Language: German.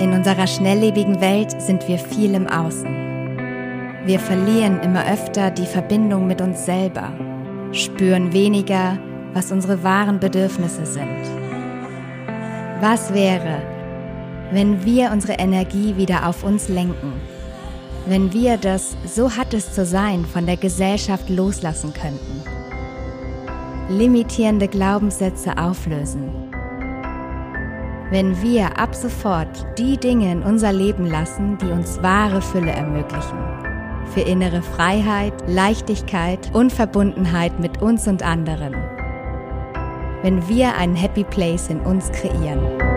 In unserer schnelllebigen Welt sind wir viel im Außen. Wir verlieren immer öfter die Verbindung mit uns selber, spüren weniger, was unsere wahren Bedürfnisse sind. Was wäre, wenn wir unsere Energie wieder auf uns lenken? Wenn wir das So hat es zu sein von der Gesellschaft loslassen könnten? Limitierende Glaubenssätze auflösen? Wenn wir ab sofort die Dinge in unser Leben lassen, die uns wahre Fülle ermöglichen? Für innere Freiheit, Leichtigkeit und Verbundenheit mit uns und anderen? wenn wir einen Happy Place in uns kreieren.